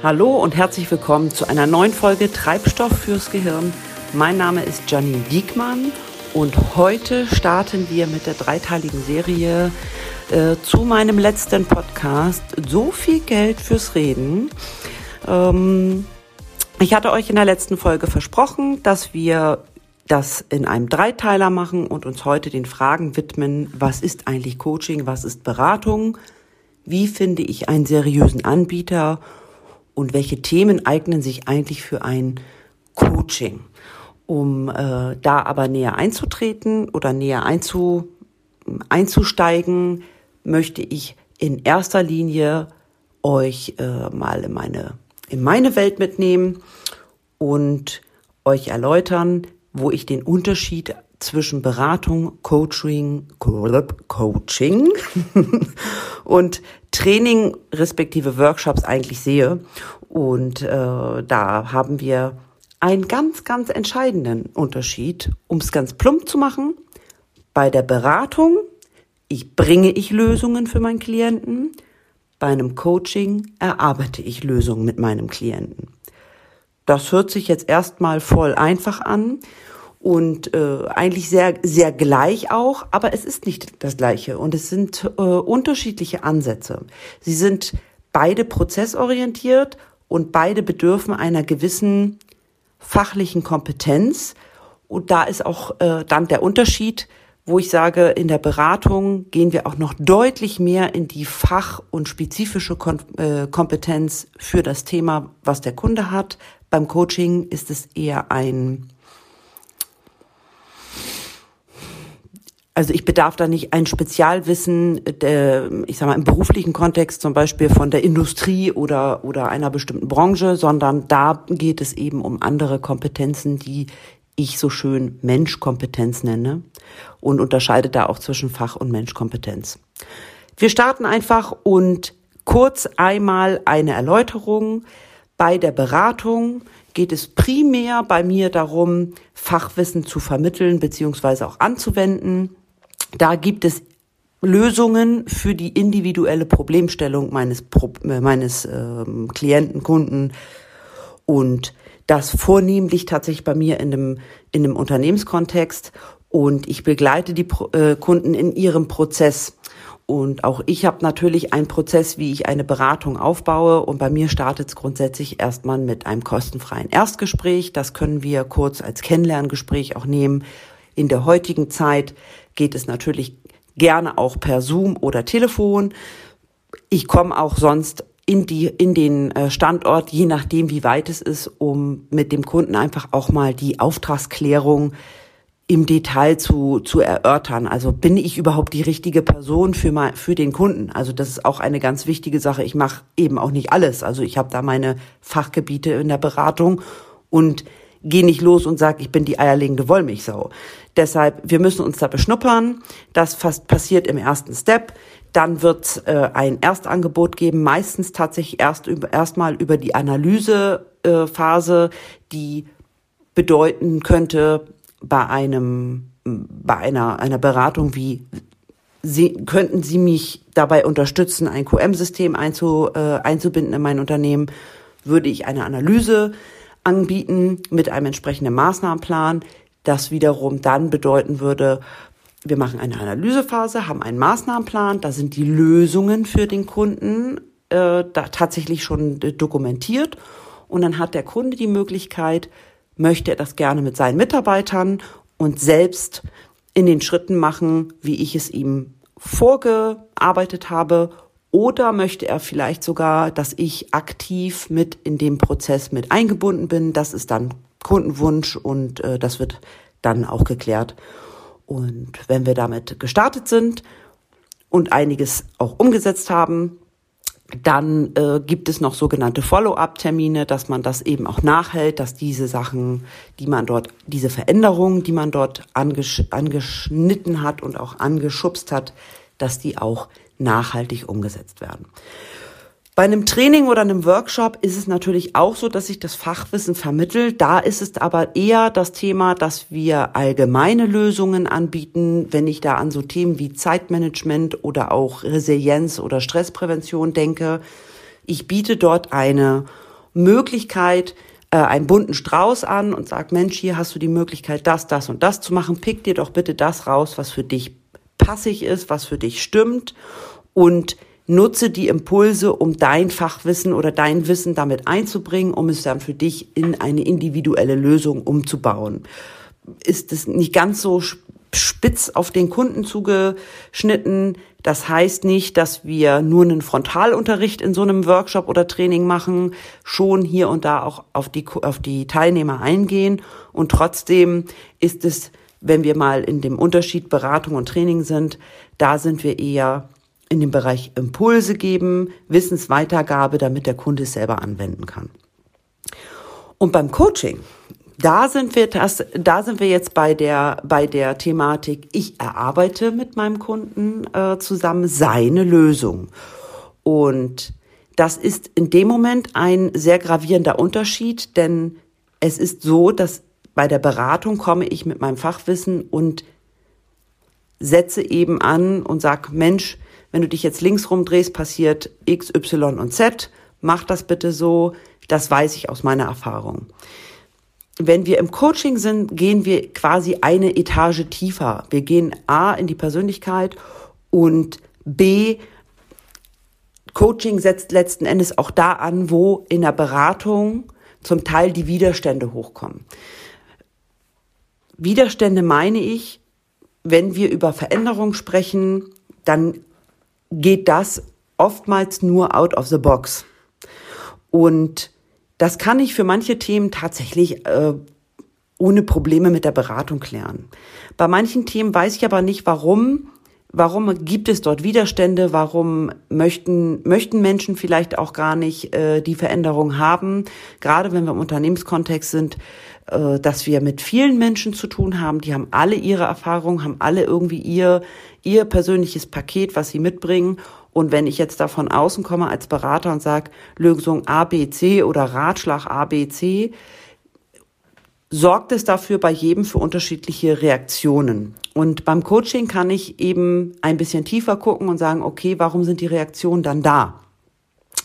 Hallo und herzlich willkommen zu einer neuen Folge Treibstoff fürs Gehirn. Mein Name ist Janine Diekmann und heute starten wir mit der dreiteiligen Serie äh, zu meinem letzten Podcast So viel Geld fürs Reden. Ähm, ich hatte euch in der letzten Folge versprochen, dass wir das in einem Dreiteiler machen und uns heute den Fragen widmen, was ist eigentlich Coaching, was ist Beratung, wie finde ich einen seriösen Anbieter und welche Themen eignen sich eigentlich für ein Coaching. Um äh, da aber näher einzutreten oder näher einzu, einzusteigen, möchte ich in erster Linie euch äh, mal in meine, in meine Welt mitnehmen und euch erläutern, wo ich den Unterschied zwischen Beratung, Coaching, Coaching und Training respektive Workshops eigentlich sehe. Und äh, da haben wir einen ganz, ganz entscheidenden Unterschied, um es ganz plump zu machen. Bei der Beratung ich bringe ich Lösungen für meinen Klienten. Bei einem Coaching erarbeite ich Lösungen mit meinem Klienten. Das hört sich jetzt erstmal voll einfach an und äh, eigentlich sehr sehr gleich auch, aber es ist nicht das gleiche und es sind äh, unterschiedliche Ansätze. Sie sind beide prozessorientiert und beide bedürfen einer gewissen fachlichen Kompetenz und da ist auch äh, dann der Unterschied, wo ich sage, in der Beratung gehen wir auch noch deutlich mehr in die Fach- und spezifische Kom äh, Kompetenz für das Thema, was der Kunde hat. Beim Coaching ist es eher ein Also ich bedarf da nicht ein Spezialwissen, der, ich sag mal, im beruflichen Kontext zum Beispiel von der Industrie oder, oder einer bestimmten Branche, sondern da geht es eben um andere Kompetenzen, die ich so schön Menschkompetenz nenne und unterscheide da auch zwischen Fach- und Menschkompetenz. Wir starten einfach und kurz einmal eine Erläuterung. Bei der Beratung geht es primär bei mir darum, Fachwissen zu vermitteln bzw. auch anzuwenden. Da gibt es Lösungen für die individuelle Problemstellung meines, äh, meines ähm, Klienten, Kunden und das vornehmlich tatsächlich bei mir in einem, in einem Unternehmenskontext und ich begleite die äh, Kunden in ihrem Prozess. Und auch ich habe natürlich einen Prozess, wie ich eine Beratung aufbaue. Und bei mir startet es grundsätzlich erstmal mit einem kostenfreien Erstgespräch. Das können wir kurz als Kennenlerngespräch auch nehmen. In der heutigen Zeit geht es natürlich gerne auch per Zoom oder Telefon. Ich komme auch sonst in die in den äh, Standort, je nachdem wie weit es ist, um mit dem Kunden einfach auch mal die Auftragsklärung im Detail zu, zu erörtern. Also bin ich überhaupt die richtige Person für, mal, für den Kunden? Also das ist auch eine ganz wichtige Sache. Ich mache eben auch nicht alles. Also ich habe da meine Fachgebiete in der Beratung und geh nicht los und sag, ich bin die eierlegende Wollmilchsau. Deshalb, wir müssen uns da beschnuppern. Das fast passiert im ersten Step. Dann wird äh, ein Erstangebot geben, meistens tatsächlich erst über, erstmal über die Analysephase, äh, die bedeuten könnte bei einem bei einer einer Beratung wie Sie, könnten Sie mich dabei unterstützen, ein QM-System einzu, äh, einzubinden in mein Unternehmen? Würde ich eine Analyse anbieten mit einem entsprechenden Maßnahmenplan, das wiederum dann bedeuten würde, wir machen eine Analysephase, haben einen Maßnahmenplan, da sind die Lösungen für den Kunden äh, da tatsächlich schon dokumentiert. Und dann hat der Kunde die Möglichkeit, möchte er das gerne mit seinen Mitarbeitern und selbst in den Schritten machen, wie ich es ihm vorgearbeitet habe oder möchte er vielleicht sogar, dass ich aktiv mit in dem Prozess mit eingebunden bin? Das ist dann Kundenwunsch und äh, das wird dann auch geklärt. Und wenn wir damit gestartet sind und einiges auch umgesetzt haben, dann äh, gibt es noch sogenannte Follow-up-Termine, dass man das eben auch nachhält, dass diese Sachen, die man dort, diese Veränderungen, die man dort angesch angeschnitten hat und auch angeschubst hat, dass die auch nachhaltig umgesetzt werden. Bei einem Training oder einem Workshop ist es natürlich auch so, dass sich das Fachwissen vermittelt. Da ist es aber eher das Thema, dass wir allgemeine Lösungen anbieten. Wenn ich da an so Themen wie Zeitmanagement oder auch Resilienz oder Stressprävention denke, ich biete dort eine Möglichkeit, äh, einen bunten Strauß an und sag, Mensch, hier hast du die Möglichkeit, das, das und das zu machen. Pick dir doch bitte das raus, was für dich passig ist, was für dich stimmt und nutze die Impulse, um dein Fachwissen oder dein Wissen damit einzubringen, um es dann für dich in eine individuelle Lösung umzubauen. Ist es nicht ganz so spitz auf den Kunden zugeschnitten. Das heißt nicht, dass wir nur einen Frontalunterricht in so einem Workshop oder Training machen, schon hier und da auch auf die, auf die Teilnehmer eingehen. Und trotzdem ist es, wenn wir mal in dem Unterschied Beratung und Training sind, da sind wir eher in dem Bereich Impulse geben, Wissensweitergabe, damit der Kunde es selber anwenden kann. Und beim Coaching da sind wir das, da sind wir jetzt bei der bei der Thematik. Ich erarbeite mit meinem Kunden äh, zusammen seine Lösung und das ist in dem Moment ein sehr gravierender Unterschied, denn es ist so, dass bei der Beratung komme ich mit meinem Fachwissen und setze eben an und sag, Mensch, wenn du dich jetzt links rumdrehst, passiert X, Y und Z. Mach das bitte so. Das weiß ich aus meiner Erfahrung wenn wir im Coaching sind, gehen wir quasi eine Etage tiefer. Wir gehen A in die Persönlichkeit und B, Coaching setzt letzten Endes auch da an, wo in der Beratung zum Teil die Widerstände hochkommen. Widerstände meine ich, wenn wir über Veränderung sprechen, dann geht das oftmals nur out of the box. Und das kann ich für manche Themen tatsächlich äh, ohne Probleme mit der Beratung klären. Bei manchen Themen weiß ich aber nicht, warum. Warum gibt es dort Widerstände? Warum möchten, möchten Menschen vielleicht auch gar nicht äh, die Veränderung haben? Gerade wenn wir im Unternehmenskontext sind, dass wir mit vielen Menschen zu tun haben. Die haben alle ihre Erfahrungen, haben alle irgendwie ihr, ihr persönliches Paket, was sie mitbringen. Und wenn ich jetzt da von außen komme als Berater und sage, Lösung A, B, C oder Ratschlag A, B, C, sorgt es dafür bei jedem für unterschiedliche Reaktionen. Und beim Coaching kann ich eben ein bisschen tiefer gucken und sagen, okay, warum sind die Reaktionen dann da?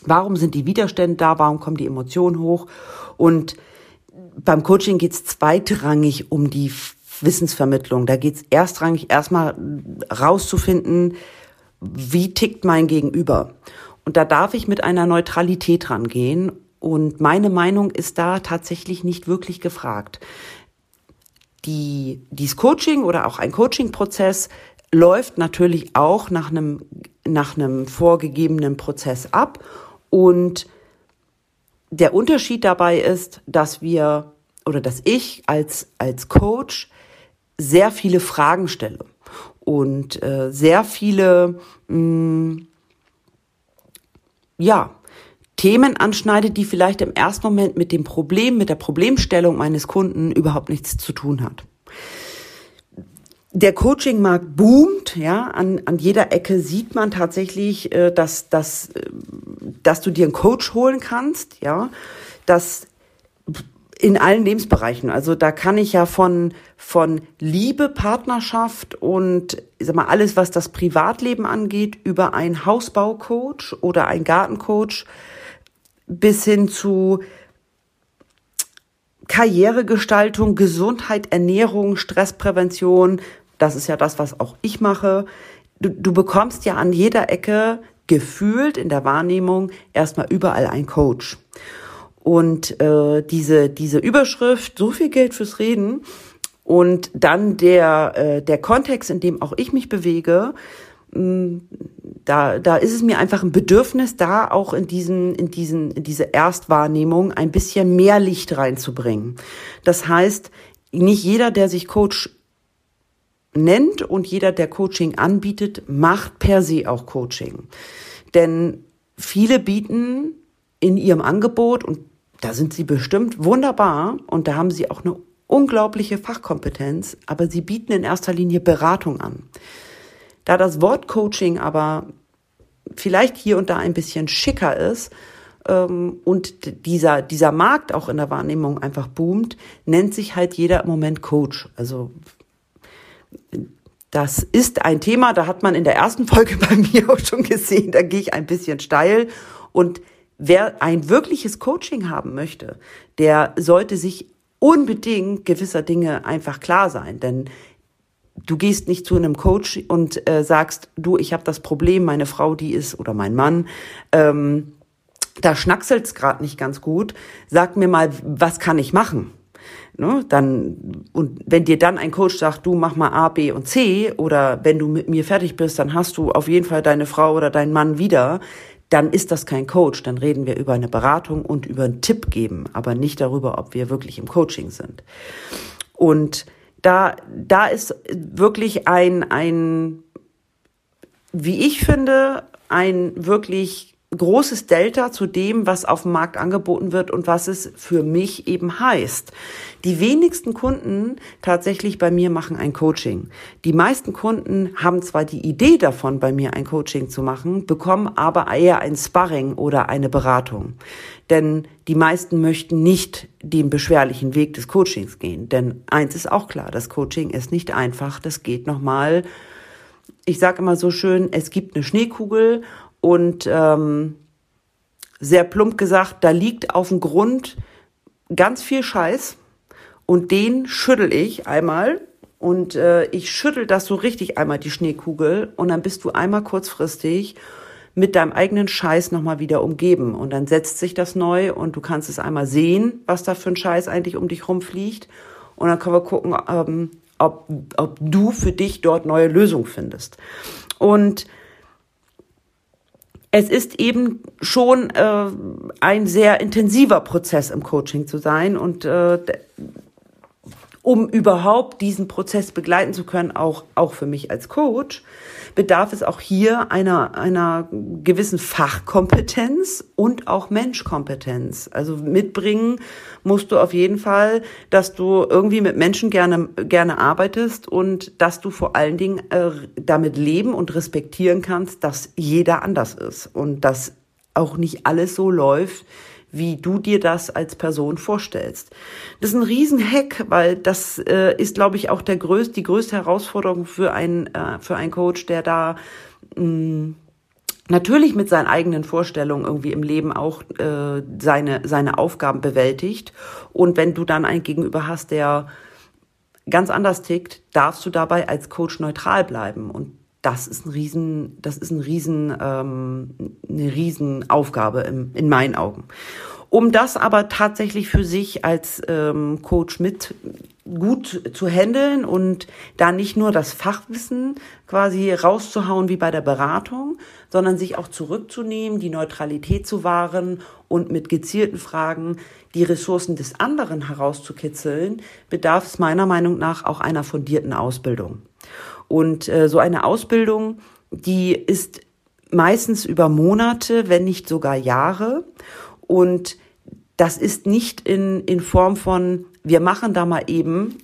Warum sind die Widerstände da? Warum kommen die Emotionen hoch? Und beim Coaching geht es zweitrangig um die Wissensvermittlung. Da geht es erstrangig erstmal rauszufinden, wie tickt mein Gegenüber? Und da darf ich mit einer Neutralität rangehen. Und meine Meinung ist da tatsächlich nicht wirklich gefragt. Die, dieses Coaching oder auch ein Coaching-Prozess läuft natürlich auch nach einem, nach einem vorgegebenen Prozess ab. Und der Unterschied dabei ist, dass wir oder dass ich als, als Coach sehr viele Fragen stelle und äh, sehr viele, mh, mm, ja, Themen anschneidet, die vielleicht im ersten Moment mit dem Problem, mit der Problemstellung meines Kunden überhaupt nichts zu tun hat. Der Coaching-Markt boomt, ja, an, an jeder Ecke sieht man tatsächlich, äh, dass, dass, äh, dass du dir einen Coach holen kannst, ja, dass in allen Lebensbereichen. Also da kann ich ja von, von Liebe, Partnerschaft und ich sag mal, alles, was das Privatleben angeht, über einen Hausbaucoach oder einen Gartencoach bis hin zu Karrieregestaltung, Gesundheit, Ernährung, Stressprävention. Das ist ja das, was auch ich mache. Du, du bekommst ja an jeder Ecke gefühlt in der Wahrnehmung erstmal überall einen Coach. Und äh, diese, diese Überschrift, so viel Geld fürs Reden und dann der, äh, der Kontext, in dem auch ich mich bewege, mh, mm, da, da ist es mir einfach ein Bedürfnis, da auch in diesen, in diesen, in diese Erstwahrnehmung ein bisschen mehr Licht reinzubringen. Das heißt, nicht jeder, der sich Coach nennt und jeder, der Coaching anbietet, macht per se auch Coaching. Denn viele bieten in ihrem Angebot, und da sind sie bestimmt wunderbar und da haben sie auch eine unglaubliche Fachkompetenz, aber sie bieten in erster Linie Beratung an. Da das Wort Coaching aber vielleicht hier und da ein bisschen schicker ist ähm, und dieser, dieser Markt auch in der Wahrnehmung einfach boomt, nennt sich halt jeder im Moment Coach. Also das ist ein Thema, da hat man in der ersten Folge bei mir auch schon gesehen, da gehe ich ein bisschen steil und wer ein wirkliches Coaching haben möchte, der sollte sich unbedingt gewisser Dinge einfach klar sein, denn du gehst nicht zu einem Coach und äh, sagst, du, ich habe das Problem, meine Frau, die ist oder mein Mann, ähm, da schnackselt's gerade nicht ganz gut. Sag mir mal, was kann ich machen? Ne, dann, und wenn dir dann ein Coach sagt, du mach mal A, B und C, oder wenn du mit mir fertig bist, dann hast du auf jeden Fall deine Frau oder deinen Mann wieder, dann ist das kein Coach. Dann reden wir über eine Beratung und über einen Tipp geben, aber nicht darüber, ob wir wirklich im Coaching sind. Und da, da ist wirklich ein, ein, wie ich finde, ein wirklich großes Delta zu dem, was auf dem Markt angeboten wird und was es für mich eben heißt. Die wenigsten Kunden tatsächlich bei mir machen ein Coaching. Die meisten Kunden haben zwar die Idee davon, bei mir ein Coaching zu machen, bekommen aber eher ein Sparring oder eine Beratung. Denn die meisten möchten nicht den beschwerlichen Weg des Coachings gehen. Denn eins ist auch klar, das Coaching ist nicht einfach. Das geht nochmal ich sage immer so schön, es gibt eine Schneekugel und ähm, sehr plump gesagt, da liegt auf dem Grund ganz viel Scheiß und den schüttel ich einmal. Und äh, ich schüttel das so richtig einmal die Schneekugel. Und dann bist du einmal kurzfristig mit deinem eigenen Scheiß nochmal wieder umgeben. Und dann setzt sich das neu und du kannst es einmal sehen, was da für ein Scheiß eigentlich um dich rumfliegt. Und dann können wir gucken, ähm, ob, ob du für dich dort neue Lösungen findest. Und es ist eben schon äh, ein sehr intensiver Prozess im Coaching zu sein und äh, um überhaupt diesen Prozess begleiten zu können, auch, auch für mich als Coach, bedarf es auch hier einer, einer gewissen Fachkompetenz und auch Menschkompetenz. Also mitbringen musst du auf jeden Fall, dass du irgendwie mit Menschen gerne, gerne arbeitest und dass du vor allen Dingen äh, damit leben und respektieren kannst, dass jeder anders ist und dass auch nicht alles so läuft, wie du dir das als Person vorstellst. Das ist ein Riesenhack, weil das äh, ist, glaube ich, auch der größte, die größte Herausforderung für einen, äh, für einen Coach, der da mh, mm, natürlich mit seinen eigenen Vorstellungen irgendwie im Leben auch äh, seine, seine Aufgaben bewältigt. Und wenn du dann einen Gegenüber hast, der ganz anders tickt, darfst du dabei als Coach neutral bleiben. Und das ist ein Riesen, das ist ein Riesen, ähm, eine Riesenaufgabe im, in meinen Augen. Um das aber tatsächlich für sich als ähm, Coach mit gut zu handeln und da nicht nur das Fachwissen quasi rauszuhauen wie bei der Beratung, sondern sich auch zurückzunehmen, die Neutralität zu wahren und mit gezielten Fragen die Ressourcen des anderen herauszukitzeln, bedarf es meiner Meinung nach auch einer fundierten Ausbildung. Und äh, so eine Ausbildung, die ist meistens über Monate, wenn nicht sogar Jahre. Und das ist nicht in, in Form von, wir machen da mal eben,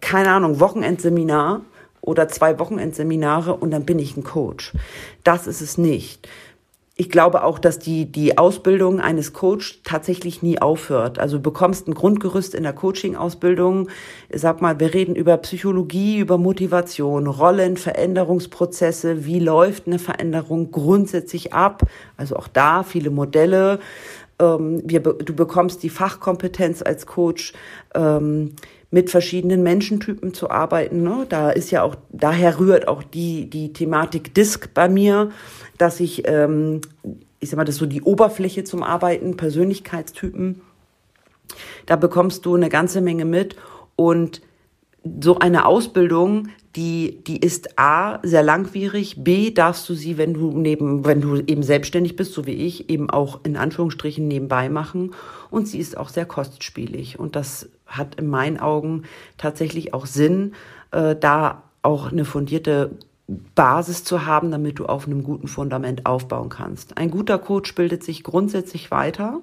keine Ahnung, Wochenendseminar oder zwei Wochenendseminare und dann bin ich ein Coach. Das ist es nicht ich glaube auch, dass die, die Ausbildung eines Coach tatsächlich nie aufhört. Also du bekommst ein Grundgerüst in der Coaching-Ausbildung. Sag mal, wir reden über Psychologie, über Motivation, Rollen, Veränderungsprozesse. Wie läuft eine Veränderung grundsätzlich ab? Also auch da viele Modelle. Ähm, wir, du bekommst die Fachkompetenz als Coach. Ähm, mit verschiedenen Menschentypen zu arbeiten. Ne? Da ist ja auch, daher rührt auch die, die Thematik Disk bei mir dass ich, ähm, ich sag mal, das ist so die Oberfläche zum Arbeiten, Persönlichkeitstypen. Da bekommst du eine ganze Menge mit und so eine Ausbildung, die, die ist A, sehr langwierig, B, darfst du sie, wenn du neben, wenn du eben selbstständig bist, so wie ich, eben auch in Anführungsstrichen nebenbei machen. Und sie ist auch sehr kostspielig. Und das hat in meinen Augen tatsächlich auch Sinn, äh, da auch eine fundierte Basis zu haben, damit du auf einem guten Fundament aufbauen kannst. Ein guter Coach bildet sich grundsätzlich weiter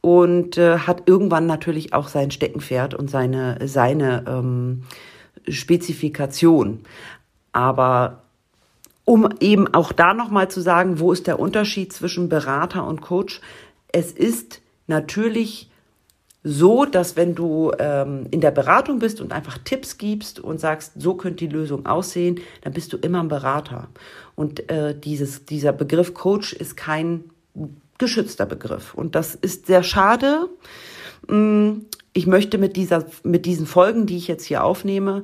und äh, hat irgendwann natürlich auch sein Steckenpferd und seine, seine ähm, Spezifikation. Aber um eben auch da nochmal zu sagen, wo ist der Unterschied zwischen Berater und Coach? Es ist natürlich so, dass wenn du ähm, in der Beratung bist und einfach Tipps gibst und sagst, so könnte die Lösung aussehen, dann bist du immer ein Berater. Und äh, dieses, dieser Begriff Coach ist kein geschützter Begriff. Und das ist sehr schade. Mm, ich möchte mit dieser, mit diesen Folgen, die ich jetzt hier aufnehme,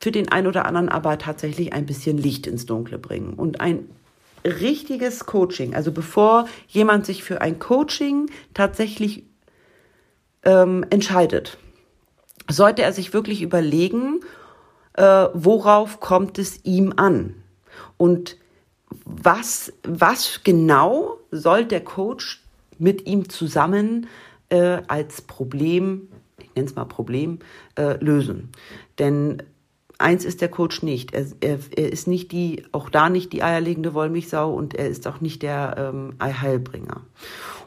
für den einen oder anderen aber tatsächlich ein bisschen Licht ins Dunkle bringen und ein richtiges Coaching, also bevor jemand sich für ein Coaching tatsächlich ähm, entscheidet, sollte er sich wirklich überlegen, äh, worauf kommt es ihm an und was, was genau soll der Coach mit ihm zusammen äh, als Problem, ich nenne es mal Problem, äh, lösen. Denn eins ist der Coach nicht. Er, er, er, ist nicht die, auch da nicht die eierlegende Wollmilchsau und er ist auch nicht der ähm, Heilbringer.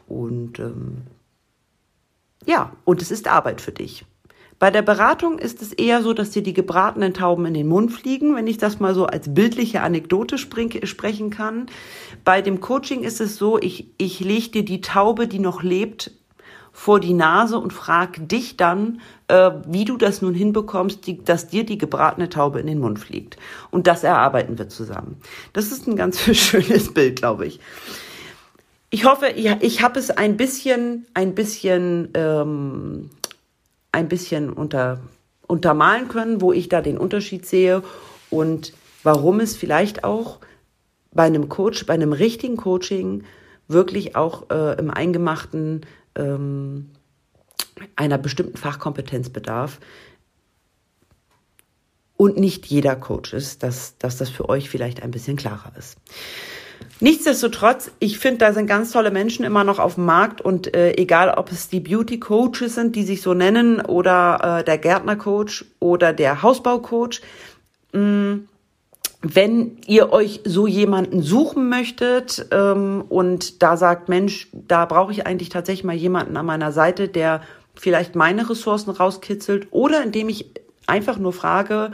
Und ähm, ja, und es ist Arbeit für dich. Bei der Beratung ist es eher so, dass dir die gebratenen Tauben in den Mund fliegen, wenn ich das mal so als bildliche Anekdote sprechen kann. Bei dem Coaching ist es so, ich, ich lege dir die Taube, die noch lebt, vor die Nase und frag dich dann, äh, wie du das nun hinbekommst, die, dass dir die gebratene Taube in den Mund fliegt. Und das erarbeiten wir zusammen. Das ist ein ganz schönes Bild, glaube ich. Ich hoffe, ich, ich habe es ein bisschen, ein bisschen ähm, ein bisschen unter, untermalen können, wo ich da den Unterschied sehe und warum es vielleicht auch bei einem Coach, bei einem richtigen Coaching wirklich auch äh, im Eingemachten ähm, einer bestimmten Fachkompetenz bedarf. Und nicht jeder Coach ist, dass, dass das für euch vielleicht ein bisschen klarer ist. Nichtsdestotrotz, ich finde, da sind ganz tolle Menschen immer noch auf dem Markt und äh, egal, ob es die Beauty Coaches sind, die sich so nennen, oder äh, der Gärtner Coach oder der Hausbau Coach. Mm, wenn ihr euch so jemanden suchen möchtet ähm, und da sagt, Mensch, da brauche ich eigentlich tatsächlich mal jemanden an meiner Seite, der vielleicht meine Ressourcen rauskitzelt oder indem ich einfach nur frage,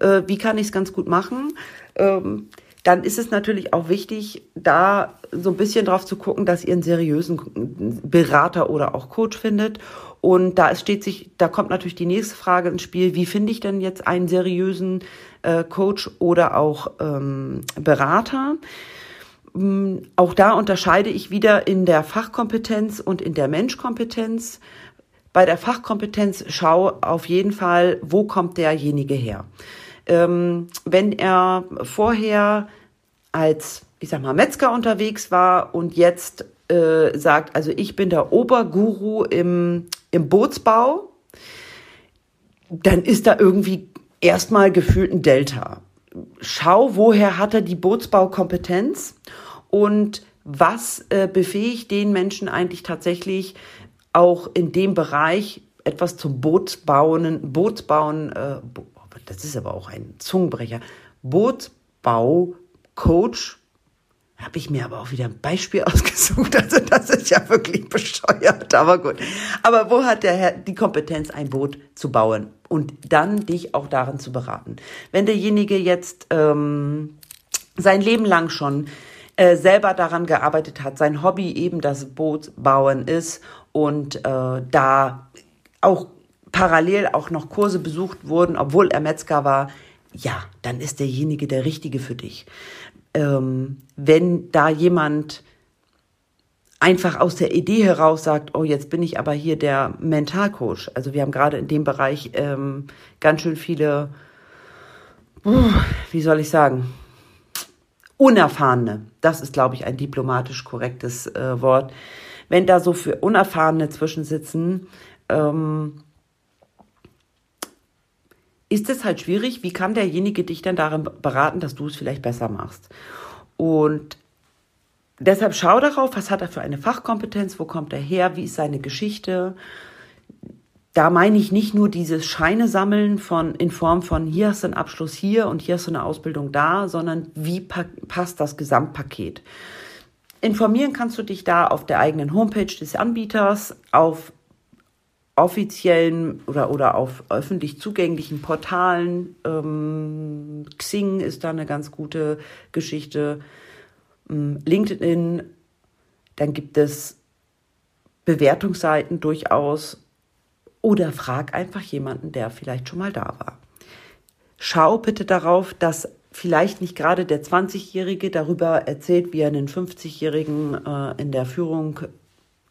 äh, wie kann ich es ganz gut machen. Ähm, dann ist es natürlich auch wichtig, da so ein bisschen drauf zu gucken, dass ihr einen seriösen Berater oder auch Coach findet. Und da steht sich, da kommt natürlich die nächste Frage ins Spiel, wie finde ich denn jetzt einen seriösen äh, Coach oder auch ähm, Berater? Ähm, auch da unterscheide ich wieder in der Fachkompetenz und in der Menschkompetenz. Bei der Fachkompetenz schau auf jeden Fall, wo kommt derjenige her ähm, wenn er vorher als, ich sag mal, Metzger unterwegs war und jetzt äh, sagt, also ich bin der Oberguru im, im Bootsbau, dann ist da irgendwie erstmal gefühlt ein Delta. Schau, woher hat er die Bootsbaukompetenz und was äh, befähigt den Menschen eigentlich tatsächlich auch in dem Bereich etwas zum Bootsbauen, Bootsbauen, äh, das ist aber auch ein Zungenbrecher, Bootsbau-Coach, habe ich mir aber auch wieder ein Beispiel ausgesucht. Also das ist ja wirklich bescheuert, aber gut. Aber wo hat der Herr die Kompetenz, ein Boot zu bauen und dann dich auch darin zu beraten? Wenn derjenige jetzt ähm, sein Leben lang schon äh, selber daran gearbeitet hat, sein Hobby eben das Bootbauen ist und äh, da auch parallel auch noch Kurse besucht wurden, obwohl er Metzger war, ja, dann ist derjenige der Richtige für dich. Ähm, wenn da jemand einfach aus der Idee heraus sagt, oh, jetzt bin ich aber hier der Mentalcoach. Also wir haben gerade in dem Bereich ähm, ganz schön viele, uh, wie soll ich sagen, Unerfahrene. Das ist, glaube ich, ein diplomatisch korrektes äh, Wort. Wenn da so für Unerfahrene zwischensitzen, ähm, ist es halt schwierig, wie kann derjenige dich dann darin beraten, dass du es vielleicht besser machst. Und deshalb schau darauf, was hat er für eine Fachkompetenz, wo kommt er her, wie ist seine Geschichte. Da meine ich nicht nur dieses Scheine sammeln von, in Form von hier hast du einen Abschluss hier und hier hast du eine Ausbildung da, sondern wie passt das Gesamtpaket. Informieren kannst du dich da auf der eigenen Homepage des Anbieters, auf offiziellen oder, oder auf öffentlich zugänglichen Portalen. Ähm, Xing ist da eine ganz gute Geschichte. Ähm, LinkedIn, dann gibt es Bewertungsseiten durchaus. Oder frag einfach jemanden, der vielleicht schon mal da war. Schau bitte darauf, dass vielleicht nicht gerade der 20-Jährige darüber erzählt, wie er einen 50-Jährigen äh, in der Führung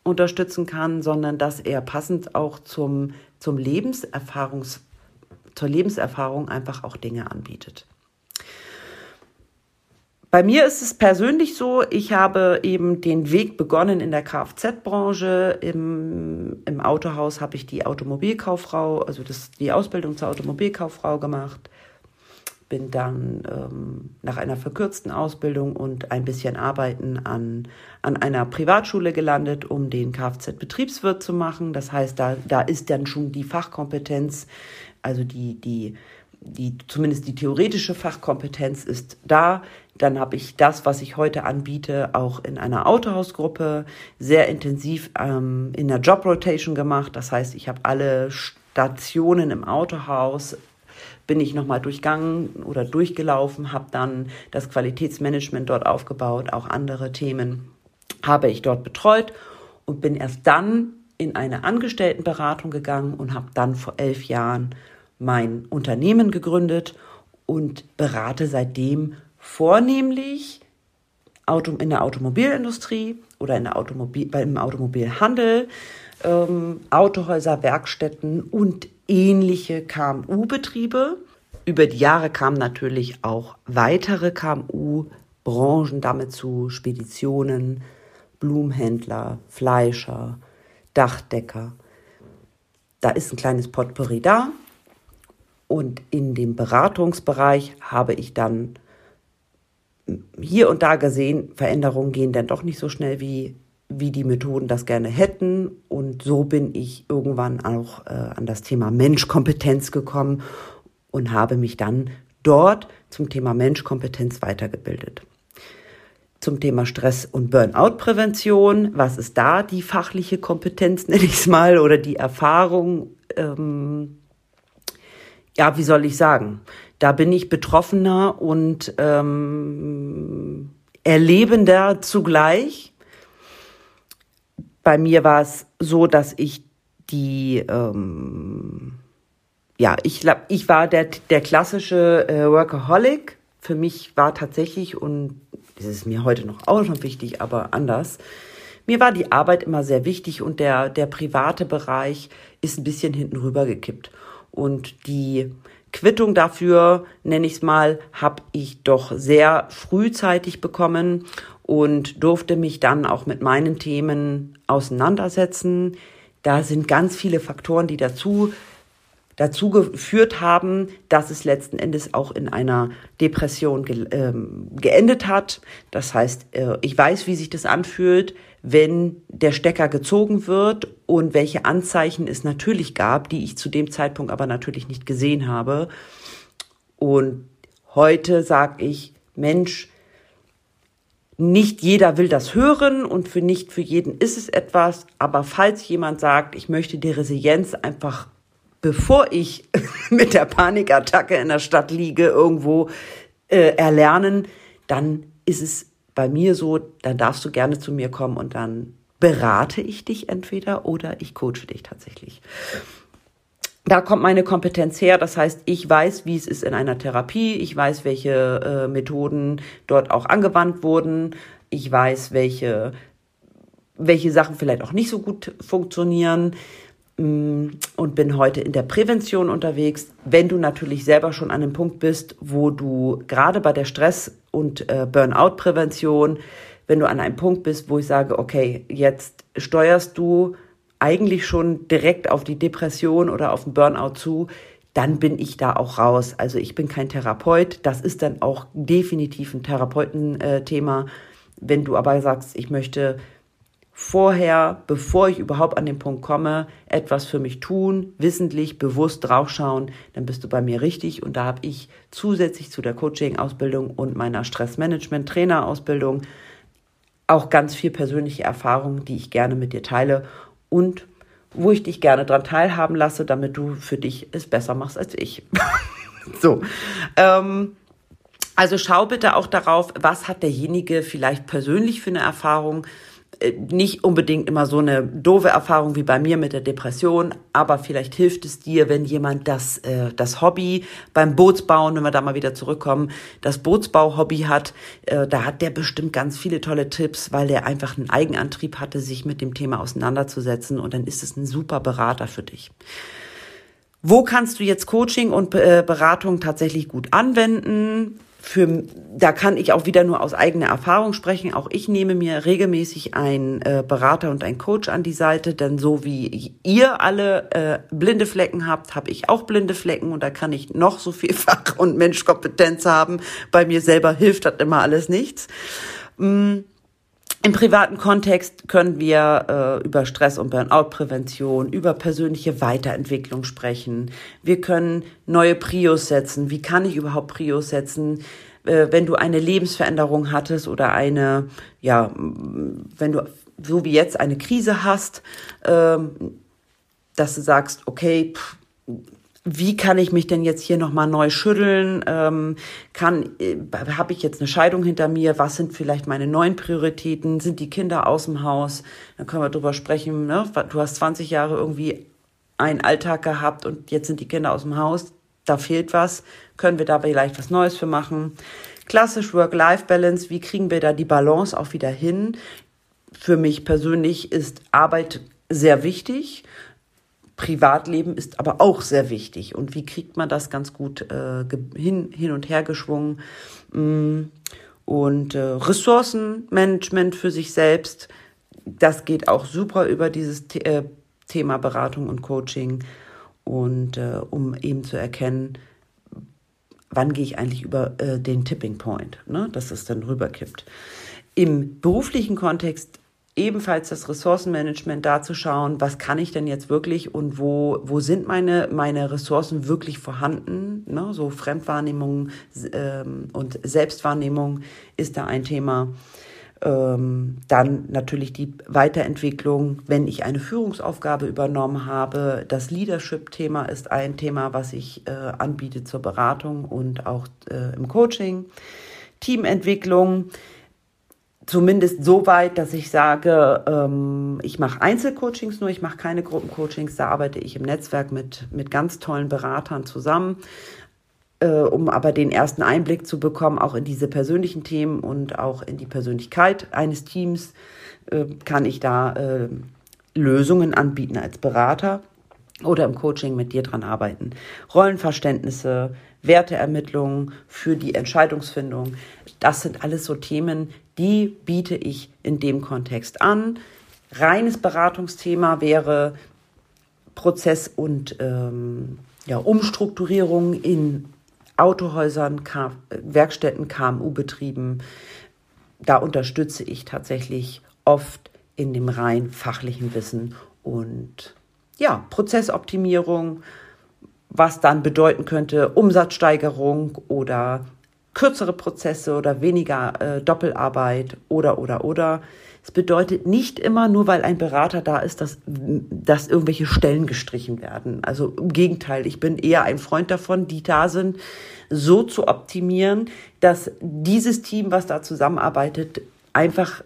unterstützen kann, sondern dass er passend auch zum, zum Lebenserfahrungs, zur Lebenserfahrung einfach auch Dinge anbietet. Bei mir ist es persönlich so, ich habe eben den Weg begonnen in der Kfz-Branche. Im, Im Autohaus habe ich die Automobilkauffrau, also das, die Ausbildung zur Automobilkauffrau gemacht. Bin dann ähm, nach einer verkürzten Ausbildung und ein bisschen Arbeiten an, an einer Privatschule gelandet, um den Kfz-Betriebswirt zu machen. Das heißt, da, da ist dann schon die Fachkompetenz, also die, die die zumindest die theoretische Fachkompetenz ist da. Dann habe ich das, was ich heute anbiete, auch in einer Autohausgruppe sehr intensiv ähm, in der Jobrotation gemacht. Das heißt, ich habe alle Stationen im Autohaus bin ich nochmal durchgangen oder durchgelaufen, habe dann das Qualitätsmanagement dort aufgebaut, auch andere Themen habe ich dort betreut und bin erst dann in eine Angestelltenberatung gegangen und habe dann vor elf Jahren mein Unternehmen gegründet und berate seitdem vornehmlich in der Automobilindustrie oder in der Automobil, im Automobilhandel, ähm, Autohäuser, Werkstätten und ähnliche KMU-Betriebe. Über die Jahre kamen natürlich auch weitere KMU-Branchen damit zu, Speditionen, Blumenhändler, Fleischer, Dachdecker. Da ist ein kleines Potpourri da. Und in dem Beratungsbereich habe ich dann hier und da gesehen, Veränderungen gehen dann doch nicht so schnell, wie, wie die Methoden das gerne hätten. Und so bin ich irgendwann auch äh, an das Thema Menschkompetenz gekommen und habe mich dann dort zum Thema Menschkompetenz weitergebildet. Zum Thema Stress- und Burnout-Prävention. Was ist da die fachliche Kompetenz, nenne ich es mal, oder die Erfahrung? Ähm, ja, wie soll ich sagen? Da bin ich betroffener und ähm, erlebender zugleich. Bei mir war es so, dass ich die, ähm, ja, ich ich war der, der klassische äh, Workaholic. Für mich war tatsächlich, und das ist mir heute noch auch noch wichtig, aber anders, mir war die Arbeit immer sehr wichtig und der, der private Bereich ist ein bisschen hinten rüber gekippt. Und die Quittung dafür, nenne ich es mal, habe ich doch sehr frühzeitig bekommen und durfte mich dann auch mit meinen Themen auseinandersetzen. Da sind ganz viele Faktoren, die dazu dazu geführt haben, dass es letzten Endes auch in einer Depression ge ähm, geendet hat. Das heißt, äh, ich weiß, wie sich das anfühlt, wenn der Stecker gezogen wird und welche Anzeichen es natürlich gab, die ich zu dem Zeitpunkt aber natürlich nicht gesehen habe. Und heute sage ich, Mensch, nicht jeder will das hören und für nicht für jeden ist es etwas, aber falls jemand sagt, ich möchte die Resilienz einfach bevor ich mit der Panikattacke in der Stadt liege, irgendwo äh, erlernen, dann ist es bei mir so, dann darfst du gerne zu mir kommen und dann berate ich dich entweder oder ich coache dich tatsächlich. Da kommt meine Kompetenz her. Das heißt, ich weiß, wie es ist in einer Therapie. Ich weiß, welche äh, Methoden dort auch angewandt wurden. Ich weiß, welche, welche Sachen vielleicht auch nicht so gut funktionieren. Mm, und bin heute in der Prävention unterwegs. Wenn du natürlich selber schon an einem Punkt bist, wo du gerade bei der Stress- und äh, Burnout-Prävention, wenn du an einem Punkt bist, wo ich sage, okay, jetzt steuerst du eigentlich schon direkt auf die Depression oder auf den Burnout zu, dann bin ich da auch raus. Also ich bin kein Therapeut. Das ist dann auch definitiv ein Therapeutenthema. Wenn du aber sagst, ich möchte vorher, bevor ich überhaupt an den Punkt komme, etwas für mich tun, wissentlich, bewusst draufschauen, dann bist du bei mir richtig. Und da habe ich zusätzlich zu der Coaching-Ausbildung und meiner Stressmanagement-Trainer-Ausbildung auch ganz viel persönliche Erfahrungen, die ich gerne mit dir teile und wo ich dich gerne dran teilhaben lasse, damit du für dich es besser machst als ich. so. Ähm, also schau bitte auch darauf, was hat derjenige vielleicht persönlich für eine Erfahrung nicht unbedingt immer so eine doofe Erfahrung wie bei mir mit der Depression, aber vielleicht hilft es dir, wenn jemand das, äh, das Hobby beim Bootsbauen, wenn wir da mal wieder zurückkommen, das Bootsbau-Hobby hat, äh, da hat der bestimmt ganz viele tolle Tipps, weil der einfach einen Eigenantrieb hatte, sich mit dem Thema auseinanderzusetzen und dann ist es ein super Berater für dich. Wo kannst du jetzt Coaching und äh, Beratung tatsächlich gut anwenden? Für, da kann ich auch wieder nur aus eigener Erfahrung sprechen. Auch ich nehme mir regelmäßig einen äh, Berater und einen Coach an die Seite, denn so wie ihr alle äh, blinde Flecken habt, habe ich auch blinde Flecken und da kann ich noch so viel Fach- und Menschkompetenz haben. Bei mir selber hilft das immer alles nichts. Mm. Im privaten Kontext können wir äh, über Stress- und Burnout-Prävention, über persönliche Weiterentwicklung sprechen. Wir können neue Prios setzen. Wie kann ich überhaupt Prios setzen? Äh, wenn du eine Lebensveränderung hattest oder eine, ja, wenn du so wie jetzt eine Krise hast, äh, dass du sagst, okay, pff, wie kann ich mich denn jetzt hier nochmal neu schütteln? Ähm, kann, äh, habe ich jetzt eine Scheidung hinter mir? Was sind vielleicht meine neuen Prioritäten? Sind die Kinder aus dem Haus? Dann können wir drüber sprechen. Ne? Du hast 20 Jahre irgendwie einen Alltag gehabt und jetzt sind die Kinder aus dem Haus. Da fehlt was. Können wir da vielleicht was Neues für machen? Klassisch Work-Life-Balance. Wie kriegen wir da die Balance auch wieder hin? Für mich persönlich ist Arbeit sehr wichtig. Privatleben ist aber auch sehr wichtig. Und wie kriegt man das ganz gut äh, hin, hin und her geschwungen? Mm, und äh, Ressourcenmanagement für sich selbst, das geht auch super über dieses The äh, Thema Beratung und Coaching. Und äh, um eben zu erkennen, wann gehe ich eigentlich über äh, den Tipping Point, ne, dass es dann rüberkippt. Im beruflichen Kontext ebenfalls das Ressourcenmanagement da zu schauen, was kann ich denn jetzt wirklich und wo, wo sind meine, meine Ressourcen wirklich vorhanden. Ne? So Fremdwahrnehmung ähm, und Selbstwahrnehmung ist da ein Thema. Ähm, dann natürlich die Weiterentwicklung, wenn ich eine Führungsaufgabe übernommen habe. Das Leadership-Thema ist ein Thema, was ich äh, anbiete zur Beratung und auch äh, im Coaching. Teamentwicklung zumindest so weit, dass ich sage, ähm, ich mache Einzelcoachings nur, ich mache keine Gruppencoachings, da arbeite ich im Netzwerk mit, mit ganz tollen Beratern zusammen, äh, um aber den ersten Einblick zu bekommen, auch in diese persönlichen Themen und auch in die Persönlichkeit eines Teams, äh, kann ich da äh, Lösungen anbieten als Berater oder im Coaching mit dir dran arbeiten. Rollenverständnisse, Werteermittlungen für die Entscheidungsfindung, das sind alles so Themen, die biete ich in dem Kontext an. Reines Beratungsthema wäre Prozess und ähm, ja, Umstrukturierung in Autohäusern, K Werkstätten, KMU-Betrieben. Da unterstütze ich tatsächlich oft in dem rein fachlichen Wissen und ja, Prozessoptimierung, was dann bedeuten könnte Umsatzsteigerung oder kürzere Prozesse oder weniger äh, Doppelarbeit oder, oder, oder. Es bedeutet nicht immer, nur weil ein Berater da ist, dass, dass irgendwelche Stellen gestrichen werden. Also im Gegenteil, ich bin eher ein Freund davon, die da sind, so zu optimieren, dass dieses Team, was da zusammenarbeitet, einfach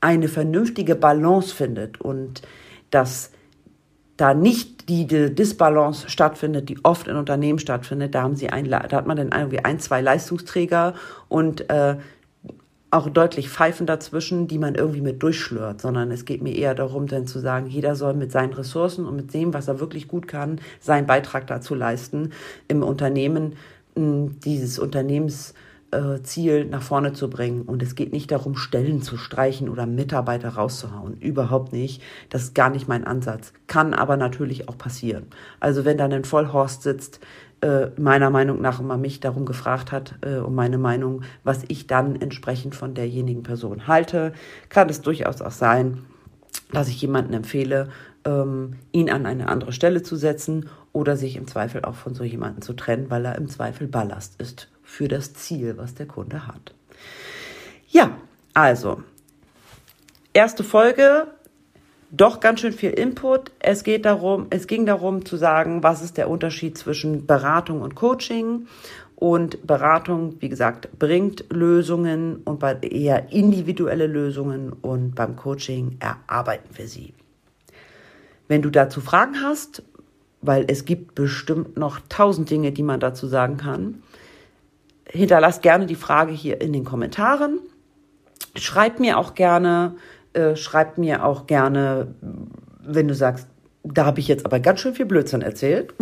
eine vernünftige Balance findet und dass da nicht die, die Disbalance stattfindet, die oft in Unternehmen stattfindet, da haben sie ein, da hat man dann irgendwie ein, zwei Leistungsträger und äh, auch deutlich Pfeifen dazwischen, die man irgendwie mit durchschlört, sondern es geht mir eher darum, dann zu sagen, jeder soll mit seinen Ressourcen und mit dem, was er wirklich gut kann, seinen Beitrag dazu leisten, im Unternehmen dieses Unternehmens äh, Ziel nach vorne zu bringen. Und es geht nicht darum, Stellen zu streichen oder Mitarbeiter rauszuhauen. Überhaupt nicht. Das ist gar nicht mein Ansatz. Kann aber natürlich auch passieren. Also wenn dann ein Vollhorst sitzt, äh, meiner Meinung nach immer mich darum gefragt hat, äh, um meine Meinung, was ich dann entsprechend von derjenigen Person halte, kann es durchaus auch sein, dass ich jemanden empfehle, ähm, ihn an eine andere Stelle zu setzen oder sich im Zweifel auch von so jemandem zu trennen, weil er im Zweifel Ballast ist für das Ziel, was der Kunde hat. Ja, also, erste Folge, doch ganz schön viel Input. Es geht darum, es ging darum zu sagen, was ist der Unterschied zwischen Beratung und Coaching Und Beratung, wie gesagt, bringt Lösungen und bei eher individuelle Lösungen und beim Coaching erarbeiten wir sie. Wenn du dazu Fragen hast, weil es gibt bestimmt noch tausend Dinge, die man dazu sagen kann, hinterlass gerne die Frage hier in den Kommentaren. Schreib mir auch gerne, äh, schreib mir auch gerne, wenn du sagst, da habe ich jetzt aber ganz schön viel Blödsinn erzählt.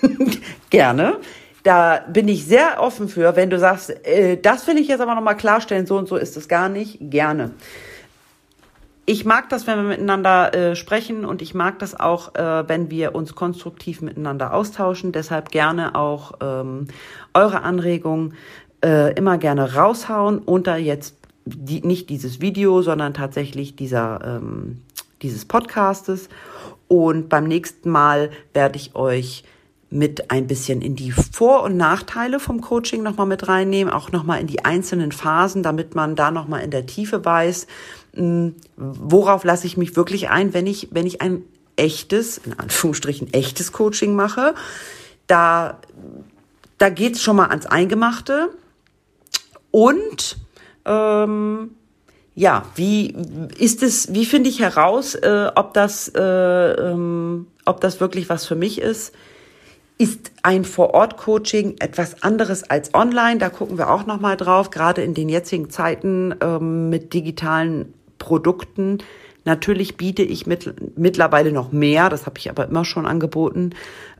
gerne. Da bin ich sehr offen für, wenn du sagst, äh, das will ich jetzt aber nochmal klarstellen, so und so ist es gar nicht, gerne ich mag das, wenn wir miteinander äh, sprechen und ich mag das auch, äh, wenn wir uns konstruktiv miteinander austauschen. Deshalb gerne auch ähm, eure Anregungen äh, immer gerne raushauen unter jetzt die, nicht dieses Video, sondern tatsächlich dieser ähm, dieses Podcastes. Und beim nächsten Mal werde ich euch mit ein bisschen in die Vor- und Nachteile vom Coaching nochmal mit reinnehmen, auch nochmal in die einzelnen Phasen, damit man da nochmal in der Tiefe weiß, worauf lasse ich mich wirklich ein, wenn ich, wenn ich ein echtes, in Anführungsstrichen echtes Coaching mache. Da, da geht's schon mal ans Eingemachte. Und ähm, ja, wie ist es, wie finde ich heraus, äh, ob das, äh, ähm, ob das wirklich was für mich ist? Ist ein Vor-Ort-Coaching etwas anderes als online? Da gucken wir auch noch mal drauf. Gerade in den jetzigen Zeiten ähm, mit digitalen Produkten. Natürlich biete ich mit, mittlerweile noch mehr, das habe ich aber immer schon angeboten,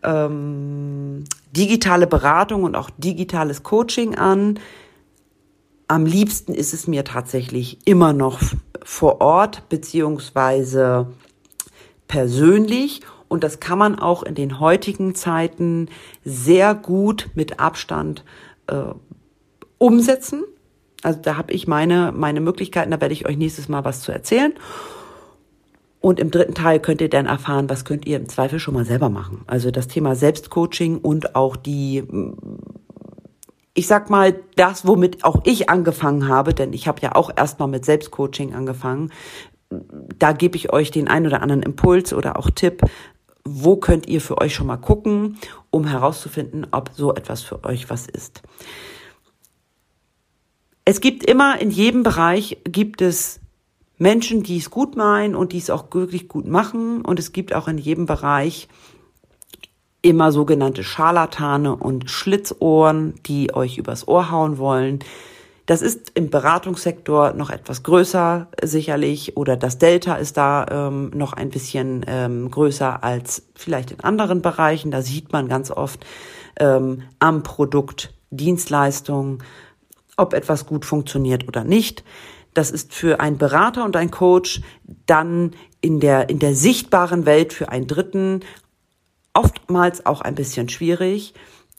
ähm, digitale Beratung und auch digitales Coaching an. Am liebsten ist es mir tatsächlich immer noch vor Ort beziehungsweise persönlich. Und das kann man auch in den heutigen Zeiten sehr gut mit Abstand äh, umsetzen. Also da habe ich meine, meine Möglichkeiten, da werde ich euch nächstes Mal was zu erzählen. Und im dritten Teil könnt ihr dann erfahren, was könnt ihr im Zweifel schon mal selber machen. Also das Thema Selbstcoaching und auch die, ich sag mal, das, womit auch ich angefangen habe, denn ich habe ja auch erstmal mit Selbstcoaching angefangen. Da gebe ich euch den ein oder anderen Impuls oder auch Tipp, wo könnt ihr für euch schon mal gucken, um herauszufinden, ob so etwas für euch was ist es gibt immer in jedem Bereich gibt es Menschen, die es gut meinen und die es auch wirklich gut machen. Und es gibt auch in jedem Bereich immer sogenannte Scharlatane und Schlitzohren, die euch übers Ohr hauen wollen. Das ist im Beratungssektor noch etwas größer sicherlich oder das Delta ist da ähm, noch ein bisschen ähm, größer als vielleicht in anderen Bereichen. Da sieht man ganz oft ähm, am Produkt Dienstleistungen ob etwas gut funktioniert oder nicht. Das ist für einen Berater und einen Coach dann in der, in der sichtbaren Welt für einen Dritten oftmals auch ein bisschen schwierig.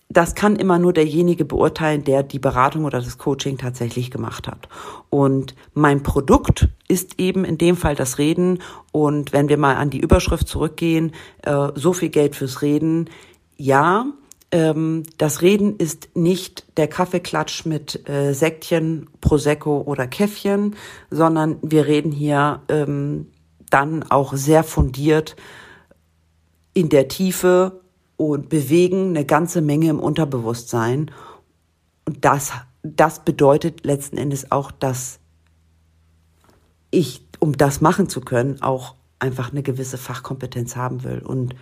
Das kann immer nur derjenige beurteilen, der die Beratung oder das Coaching tatsächlich gemacht hat. Und mein Produkt ist eben in dem Fall das Reden. Und wenn wir mal an die Überschrift zurückgehen, äh, so viel Geld fürs Reden, ja, ähm, das Reden ist nicht der Kaffeeklatsch mit äh, Säckchen, Prosecco oder Käffchen, sondern wir reden hier ähm, dann auch sehr fundiert in der Tiefe und bewegen eine ganze Menge im Unterbewusstsein. Und das, das bedeutet letzten Endes auch, dass ich, um das machen zu können, auch einfach eine gewisse Fachkompetenz haben will. Und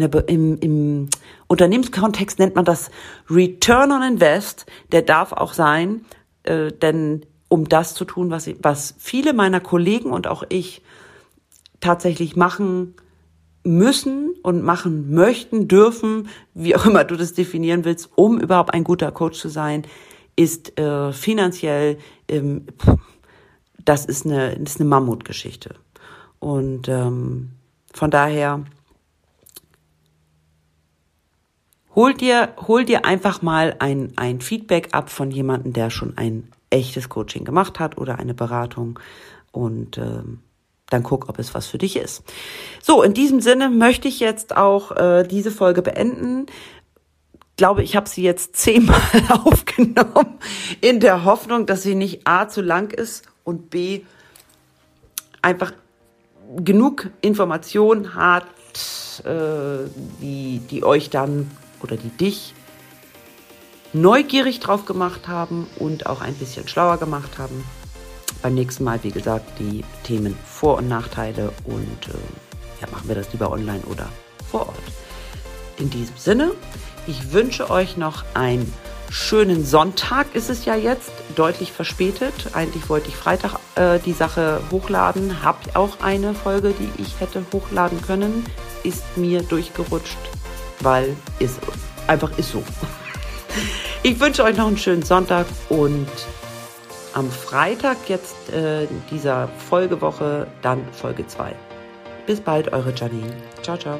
der, im, im Unternehmenskontext nennt man das Return on Invest. Der darf auch sein, äh, denn um das zu tun, was, was viele meiner Kollegen und auch ich tatsächlich machen müssen und machen möchten, dürfen, wie auch immer du das definieren willst, um überhaupt ein guter Coach zu sein, ist äh, finanziell, ähm, das ist eine, das ist eine Mammutgeschichte. Und ähm, von daher Hol dir, hol dir einfach mal ein, ein Feedback ab von jemandem, der schon ein echtes Coaching gemacht hat oder eine Beratung und ähm, dann guck, ob es was für dich ist. So, in diesem Sinne möchte ich jetzt auch äh, diese Folge beenden. Ich glaube, ich habe sie jetzt zehnmal aufgenommen, in der Hoffnung, dass sie nicht A zu lang ist und B einfach genug Information hat, äh, die, die euch dann oder die dich neugierig drauf gemacht haben und auch ein bisschen schlauer gemacht haben. Beim nächsten Mal, wie gesagt, die Themen Vor- und Nachteile und äh, ja, machen wir das lieber online oder vor Ort. In diesem Sinne, ich wünsche euch noch einen schönen Sonntag ist es ja jetzt, deutlich verspätet. Eigentlich wollte ich Freitag äh, die Sache hochladen, habe auch eine Folge, die ich hätte hochladen können, ist mir durchgerutscht, weil ist einfach ist so. Ich wünsche euch noch einen schönen Sonntag und am Freitag jetzt äh, dieser Folgewoche dann Folge 2. Bis bald, eure Janine. Ciao, ciao.